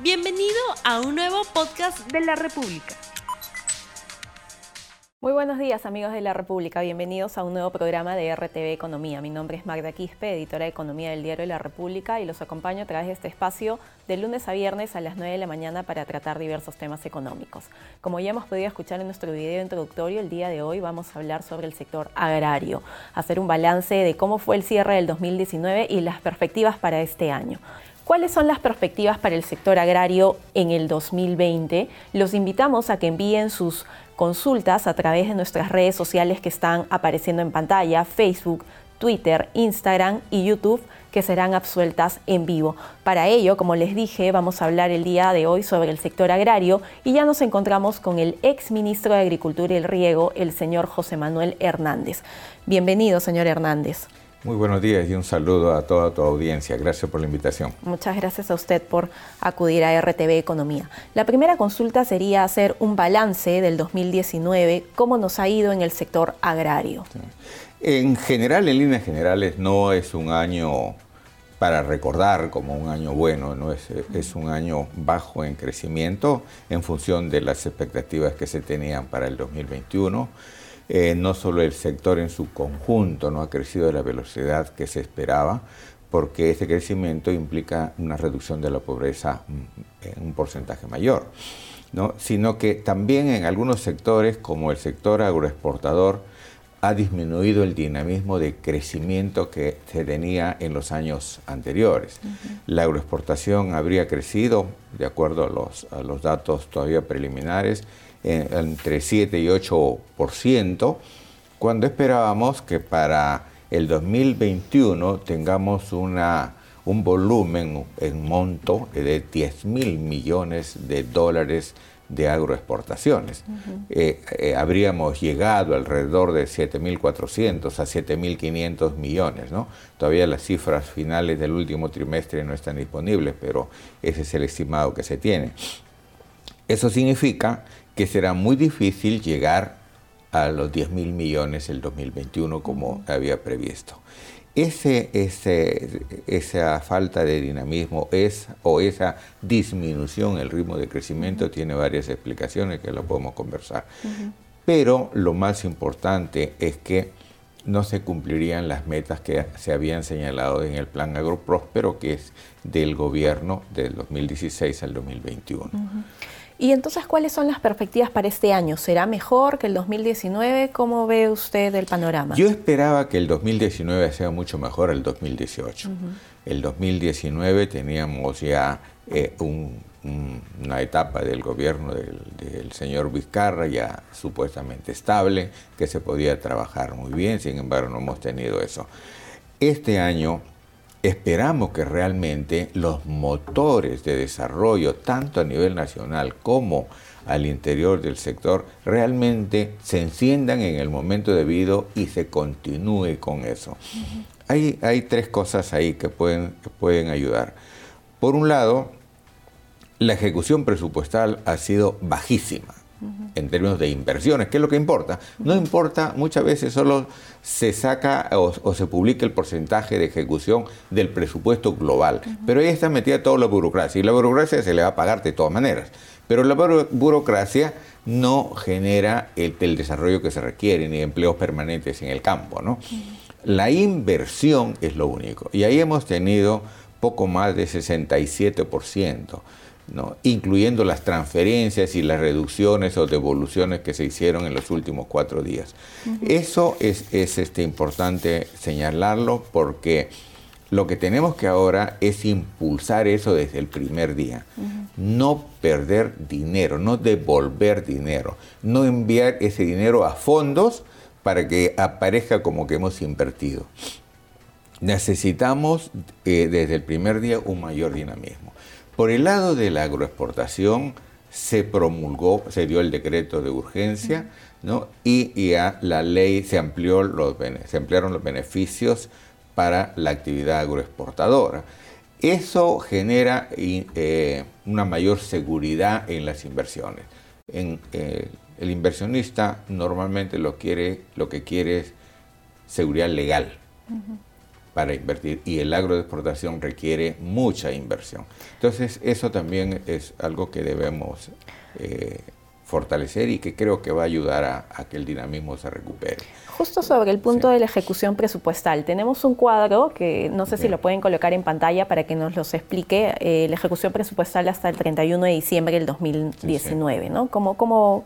Bienvenido a un nuevo podcast de la República. Muy buenos días amigos de la República, bienvenidos a un nuevo programa de RTV Economía. Mi nombre es Magda Quispe, editora de Economía del Diario de la República y los acompaño a través de este espacio de lunes a viernes a las 9 de la mañana para tratar diversos temas económicos. Como ya hemos podido escuchar en nuestro video introductorio, el día de hoy vamos a hablar sobre el sector agrario, hacer un balance de cómo fue el cierre del 2019 y las perspectivas para este año. ¿Cuáles son las perspectivas para el sector agrario en el 2020? Los invitamos a que envíen sus consultas a través de nuestras redes sociales que están apareciendo en pantalla, Facebook, Twitter, Instagram y YouTube, que serán absueltas en vivo. Para ello, como les dije, vamos a hablar el día de hoy sobre el sector agrario y ya nos encontramos con el ex ministro de Agricultura y el Riego, el señor José Manuel Hernández. Bienvenido, señor Hernández. Muy buenos días y un saludo a toda tu audiencia. Gracias por la invitación. Muchas gracias a usted por acudir a RTV Economía. La primera consulta sería hacer un balance del 2019, cómo nos ha ido en el sector agrario. En general, en líneas generales, no es un año para recordar como un año bueno, no es, es un año bajo en crecimiento en función de las expectativas que se tenían para el 2021. Eh, no solo el sector en su conjunto no ha crecido a la velocidad que se esperaba, porque ese crecimiento implica una reducción de la pobreza mm, en un porcentaje mayor, ¿no? sino que también en algunos sectores, como el sector agroexportador, ha disminuido el dinamismo de crecimiento que se tenía en los años anteriores. La agroexportación habría crecido, de acuerdo a los, a los datos todavía preliminares, entre 7 y 8%, cuando esperábamos que para el 2021 tengamos una, un volumen en monto de 10 mil millones de dólares de agroexportaciones. Eh, eh, habríamos llegado alrededor de 7.400 a 7.500 millones. ¿no? Todavía las cifras finales del último trimestre no están disponibles, pero ese es el estimado que se tiene. Eso significa que será muy difícil llegar a los 10 mil millones el 2021 como había previsto. Ese, esa falta de dinamismo es, o esa disminución el ritmo de crecimiento tiene varias explicaciones que lo podemos conversar. Pero lo más importante es que no se cumplirían las metas que se habían señalado en el plan agropróspero, que es del gobierno del 2016 al 2021. Y entonces, ¿cuáles son las perspectivas para este año? ¿Será mejor que el 2019? ¿Cómo ve usted el panorama? Yo esperaba que el 2019 sea mucho mejor el 2018. El 2019 teníamos ya eh, una etapa del gobierno del, del, señor Vizcarra ya supuestamente estable, que se podía trabajar muy bien, sin embargo no hemos tenido eso. Este año esperamos que realmente los motores de desarrollo, tanto a nivel nacional como al interior del sector, realmente se enciendan en el momento debido y se continúe con eso. hay, hay, tres cosas ahí que pueden, que pueden ayudar. Por un lado, la ejecución presupuestal ha sido bajísima en términos de inversiones, que es lo que importa. No importa, muchas veces solo se saca o, se publica el porcentaje de ejecución del presupuesto global, pero ahí está metida toda la burocracia y la burocracia se le va a pagar de todas maneras. Pero la burocracia no genera el, desarrollo que se requiere ni empleos permanentes en el campo. ¿no? La inversión es lo único. Y ahí hemos tenido poco más de 67%. Incluyendo las transferencias y las reducciones o devoluciones que se hicieron en los últimos cuatro días. Eso es, este, importante señalarlo porque lo que tenemos que ahora es impulsar eso desde el primer día. No perder dinero, no devolver dinero, no enviar ese dinero a fondos para que aparezca como que hemos invertido. Necesitamos eh, desde el primer día un mayor dinamismo. Por el lado de la agroexportación, se promulgó, se dio el decreto de urgencia, y ya la ley se, amplió los, se ampliaron los beneficios para la actividad agroexportadora. Eso genera eh, una mayor seguridad en las inversiones. Eh, el inversionista normalmente lo, quiere, lo que quiere es seguridad legal para invertir y el agro de exportación requiere mucha inversión. Entonces eso también es algo que debemos eh, fortalecer y que creo que va a ayudar a, que el dinamismo se recupere. Justo sobre el punto de la ejecución presupuestal, tenemos un cuadro que no sé si lo pueden colocar en pantalla para que nos los explique eh, la ejecución presupuestal hasta el 31 de diciembre del 2019, ¿no? ¿Cómo, cómo,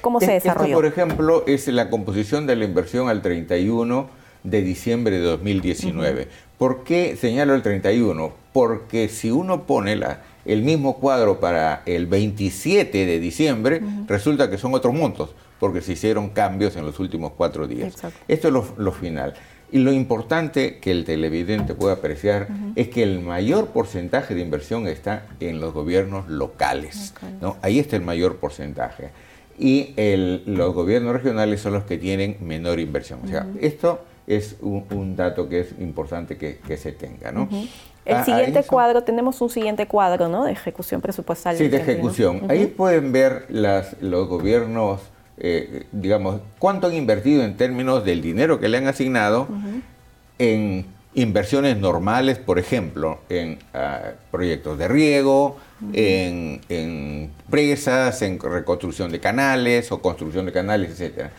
cómo se desarrolló? Esto, por ejemplo, es la composición de la inversión al 31 de diciembre de 2019. ¿Por qué señalo el 31? Porque si uno pone la, el mismo cuadro para el 27 de diciembre, resulta que son otros montos, porque se hicieron cambios en los últimos cuatro días. Esto es lo, final. Y lo importante que el televidente puede apreciar es que el mayor porcentaje de inversión está en los gobiernos locales. ¿no? Ahí está el mayor porcentaje. Y los gobiernos regionales son los que tienen menor inversión. O sea, esto es un, dato que es importante que, se tenga. ¿no? El siguiente cuadro, tenemos un siguiente cuadro ¿no? de ejecución presupuestal. Sí, de ejecución. Ahí pueden ver las, los gobiernos, eh, digamos, cuánto han invertido en términos del dinero que le han asignado en inversiones normales, por ejemplo, en ah, proyectos de riego, en, en, presas, en reconstrucción de canales o construcción de canales, etc.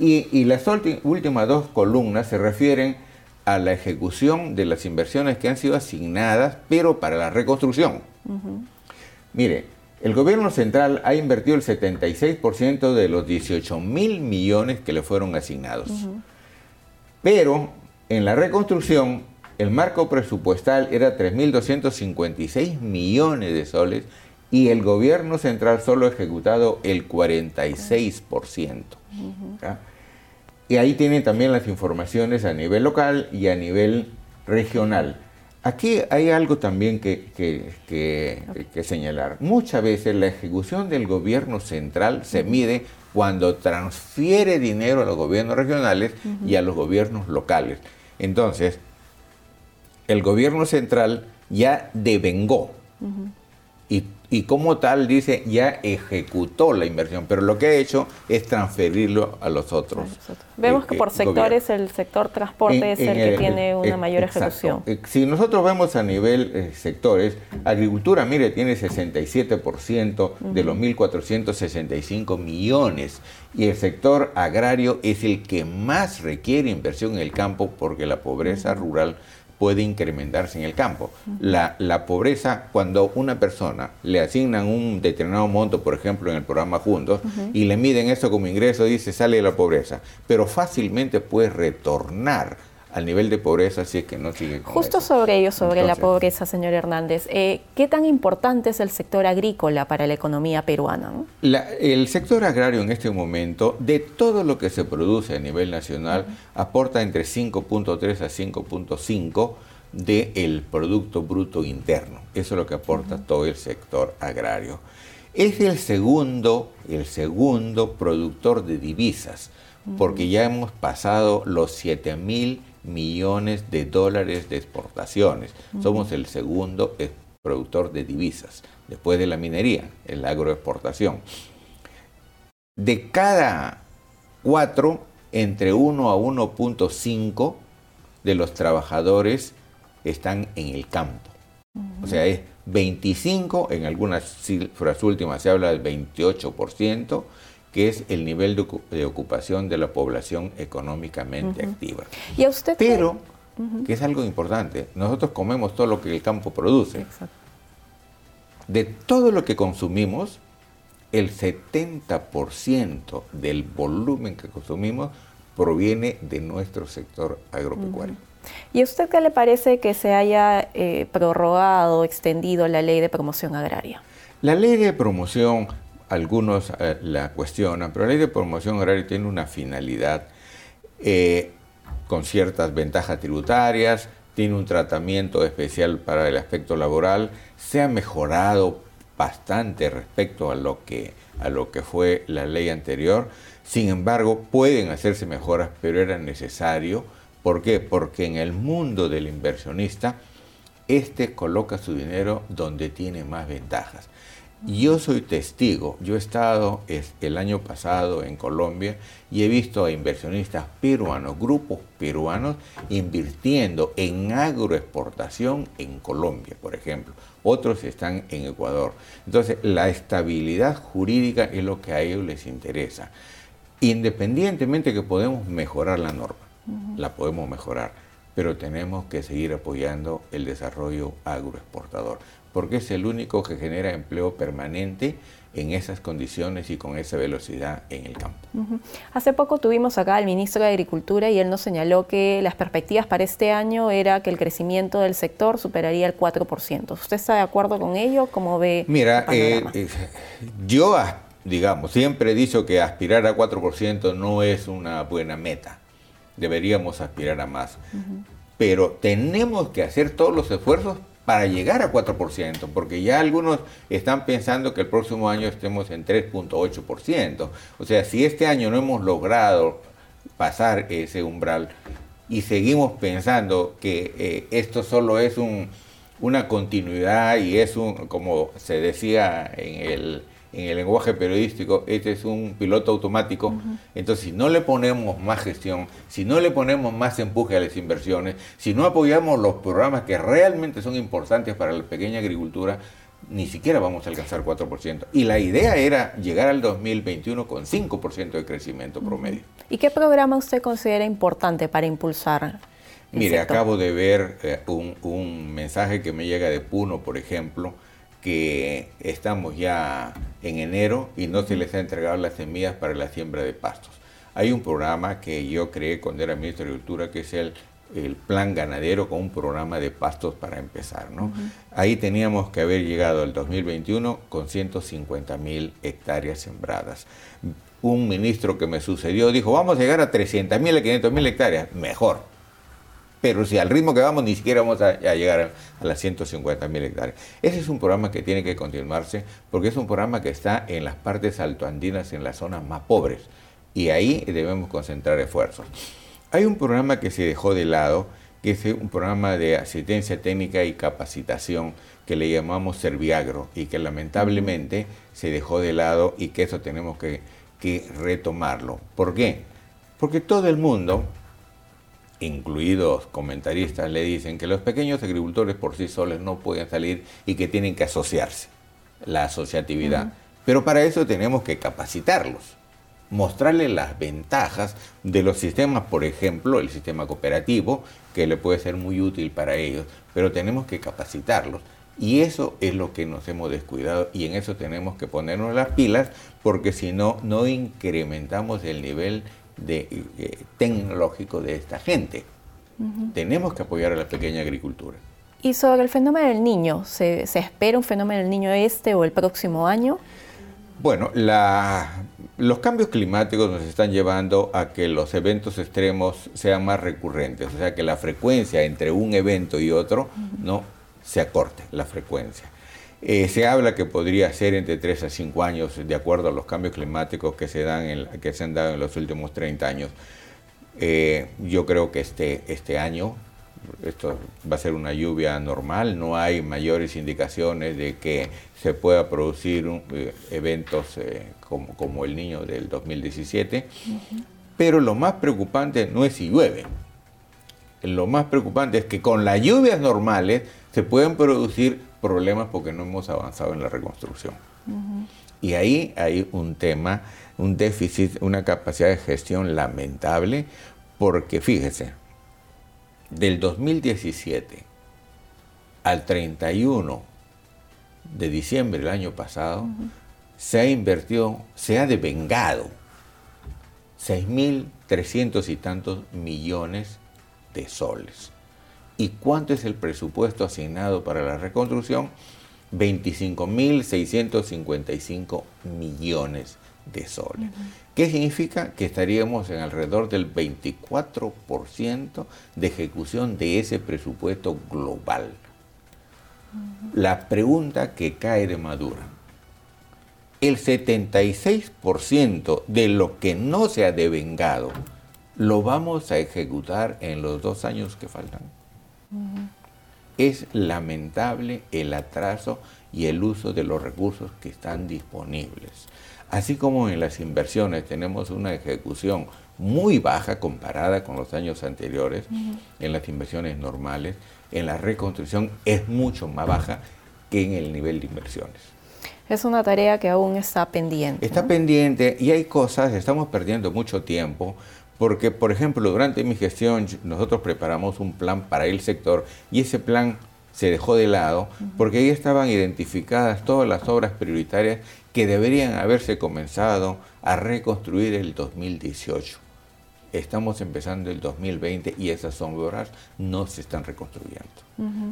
Y, las últimas dos columnas se refieren a la ejecución de las inversiones que han sido asignadas, pero para la reconstrucción. Mire, el gobierno central ha invertido el 76% de los 18 mil millones que le fueron asignados. Pero en la reconstrucción, el marco presupuestal era 3.256 millones de soles y el gobierno central solo ha ejecutado el 46%. Y ahí tienen también las informaciones a nivel local y a nivel regional. Aquí hay algo también que, señalar. Muchas veces la ejecución del gobierno central se mide cuando transfiere dinero a los gobiernos regionales y a los gobiernos locales. Entonces, el gobierno central ya devengó y y como tal dice ya ejecutó la inversión, pero lo que ha hecho es transferirlo a los otros. Vemos que por sectores el sector transporte es el que tiene una mayor ejecución. Eh, si nosotros vemos a nivel eh, sectores, agricultura, mire, tiene 67% de los 1.465 millones y el sector agrario es el que más requiere inversión en el campo porque la pobreza rural puede incrementarse en el campo. La, la, pobreza, cuando una persona le asignan un determinado monto, por ejemplo, en el programa Juntos, y le miden eso como ingreso, dice, sale de la pobreza, pero fácilmente puede retornar al nivel de pobreza si es que no sigue con Justo sobre ello, sobre la pobreza, señor Hernández, eh, ¿qué tan importante es el sector agrícola para la economía peruana? el sector agrario en este momento, de todo lo que se produce a nivel nacional, aporta entre 5.3 a 5.5 del Producto Bruto Interno. Eso es lo que aporta todo el sector agrario. Es el segundo, el segundo productor de divisas, porque ya hemos pasado los 7 mil millones de dólares de exportaciones. Somos el segundo productor de divisas, después de la minería, el agroexportación. De cada cuatro, entre 1 a 1.5 de los trabajadores están en el campo. O sea, es 25, en algunas cifras últimas se habla del 28%, que es el nivel de, ocupación de la población económicamente activa. ¿Y usted Pero, que es algo importante, nosotros comemos todo lo que el campo produce. De todo lo que consumimos, el 70% del volumen que consumimos proviene de nuestro sector agropecuario. ¿Y a usted qué le parece que se haya eh, prorrogado, extendido la ley de promoción agraria? La ley de promoción algunos eh, la cuestionan, pero la ley de promoción agraria tiene una finalidad eh, con ciertas ventajas tributarias, tiene un tratamiento especial para el aspecto laboral, se ha mejorado bastante respecto a lo que, a lo que fue la ley anterior. Sin embargo, pueden hacerse mejoras, pero era necesario. ¿Por qué? Porque en el mundo del inversionista, este coloca su dinero donde tiene más ventajas. Yo soy testigo, yo he estado el año pasado en Colombia y he visto a inversionistas peruanos, grupos peruanos, invirtiendo en agroexportación en Colombia, por ejemplo. Otros están en Ecuador. Entonces, la estabilidad jurídica es lo que a ellos les interesa. Independientemente que podemos mejorar la norma, la podemos mejorar, pero tenemos que seguir apoyando el desarrollo agroexportador porque es el único que genera empleo permanente en esas condiciones y con esa velocidad en el campo. Hace poco tuvimos acá al ministro de Agricultura y él nos señaló que las perspectivas para este año era que el crecimiento del sector superaría el 4%. ¿Usted está de acuerdo con ello? ¿Cómo ve? Mira, eh, eh, yo, digamos, siempre he dicho que aspirar a 4% no es una buena meta. Deberíamos aspirar a más. Pero tenemos que hacer todos los esfuerzos para llegar a 4%, porque ya algunos están pensando que el próximo año estemos en 3.8%. O sea, si este año no hemos logrado pasar ese umbral y seguimos pensando que eh, esto solo es un, una continuidad y es un, como se decía en el en el lenguaje periodístico, este es un piloto automático. Entonces, si no le ponemos más gestión, si no le ponemos más empuje a las inversiones, si no apoyamos los programas que realmente son importantes para la pequeña agricultura, ni siquiera vamos a alcanzar 4%. Y la idea era llegar al 2021 con 5% de crecimiento promedio. ¿Y qué programa usted considera importante para impulsar? Mire, acabo de ver eh, un, un mensaje que me llega de Puno, por ejemplo, que estamos ya en enero y no se les ha entregado las semillas para la siembra de pastos. Hay un programa que yo creé cuando era ministro de Agricultura, que es el, el plan ganadero con un programa de pastos para empezar. ¿no? Ahí teníamos que haber llegado el 2021 con 150 mil hectáreas sembradas. Un ministro que me sucedió dijo, vamos a llegar a 300 mil, a 500 mil hectáreas. Mejor pero si al ritmo que vamos ni siquiera vamos a, llegar a, las 150 mil hectáreas. Ese es un programa que tiene que continuarse porque es un programa que está en las partes altoandinas, en las zonas más pobres, y ahí debemos concentrar esfuerzos. Hay un programa que se dejó de lado, que es un programa de asistencia técnica y capacitación que le llamamos Serviagro y que lamentablemente se dejó de lado y que eso tenemos que, que retomarlo. ¿Por qué? Porque todo el mundo incluidos comentaristas, le dicen que los pequeños agricultores por sí solos no pueden salir y que tienen que asociarse, la asociatividad. Pero para eso tenemos que capacitarlos, mostrarles las ventajas de los sistemas, por ejemplo, el sistema cooperativo, que le puede ser muy útil para ellos, pero tenemos que capacitarlos. Y eso es lo que nos hemos descuidado y en eso tenemos que ponernos las pilas porque si no, no incrementamos el nivel de, eh, tecnológico de esta gente. Tenemos que apoyar a la pequeña agricultura. Y sobre el fenómeno del niño, ¿se, espera un fenómeno del niño este o el próximo año? Bueno, la, los cambios climáticos nos están llevando a que los eventos extremos sean más recurrentes, o sea, que la frecuencia entre un evento y otro no se acorte, la frecuencia. Eh, se habla que podría ser entre 3 a 5 años, de acuerdo a los cambios climáticos que se, dan que se han dado en los últimos 30 años. Eh, yo creo que este, este año esto va a ser una lluvia normal, no hay mayores indicaciones de que se pueda producir eh, eventos como, como, el niño del 2017, pero lo más preocupante no es si llueve, lo más preocupante es que con las lluvias normales se pueden producir problemas porque no hemos avanzado en la reconstrucción. Y ahí hay un tema, un déficit, una capacidad de gestión lamentable, porque fíjese, del 2017 al 31 de diciembre del año pasado, se ha invertido, se ha devengado 6.300 y tantos millones de soles. ¿Y cuánto es el presupuesto asignado para la reconstrucción? 25.655 millones de soles. ¿Qué significa? Que estaríamos en alrededor del 24% de ejecución de ese presupuesto global. La pregunta que cae de Madura. El 76% de lo que no se ha devengado lo vamos a ejecutar en los dos años que faltan. Es lamentable el atraso y el uso de los recursos que están disponibles. Así como en las inversiones tenemos una ejecución muy baja comparada con los años anteriores, en las inversiones normales, en la reconstrucción es mucho más baja que en el nivel de inversiones. Es una tarea que aún está pendiente. Está pendiente y hay cosas, estamos perdiendo mucho tiempo, porque por ejemplo durante mi gestión nosotros preparamos un plan para el sector y ese plan se dejó de lado porque ahí estaban identificadas todas las obras prioritarias que deberían haberse comenzado a reconstruir el 2018 estamos empezando el 2020 y esas obras no se están reconstruyendo.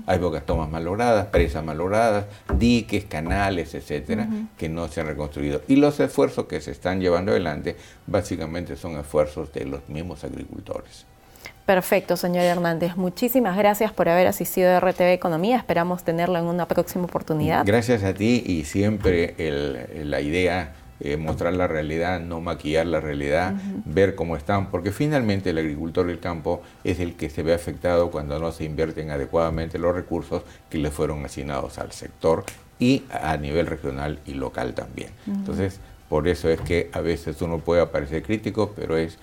Hay bocas tomas malogradas, presas malogradas, diques, canales, etcétera, que no se han reconstruido. Y los esfuerzos que se están llevando adelante básicamente son esfuerzos de los mismos agricultores. Perfecto, señor Hernández. Muchísimas gracias por haber asistido a RTV Economía. Esperamos tenerlo en una próxima oportunidad. Gracias a ti y siempre la idea eh, mostrar la realidad, no maquillar la realidad, ver cómo están, porque finalmente el agricultor del campo es el que se ve afectado cuando no se invierten adecuadamente los recursos que le fueron asignados al sector y a nivel regional y local también. Entonces, por eso es que a veces uno puede parecer crítico, pero es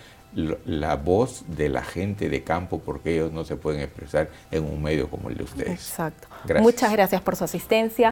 la voz de la gente de campo porque ellos no se pueden expresar en un medio como el de ustedes. Exacto. Muchas gracias por su asistencia.